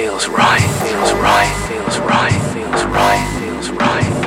feels right, feels right, feels right, feels right, feels right,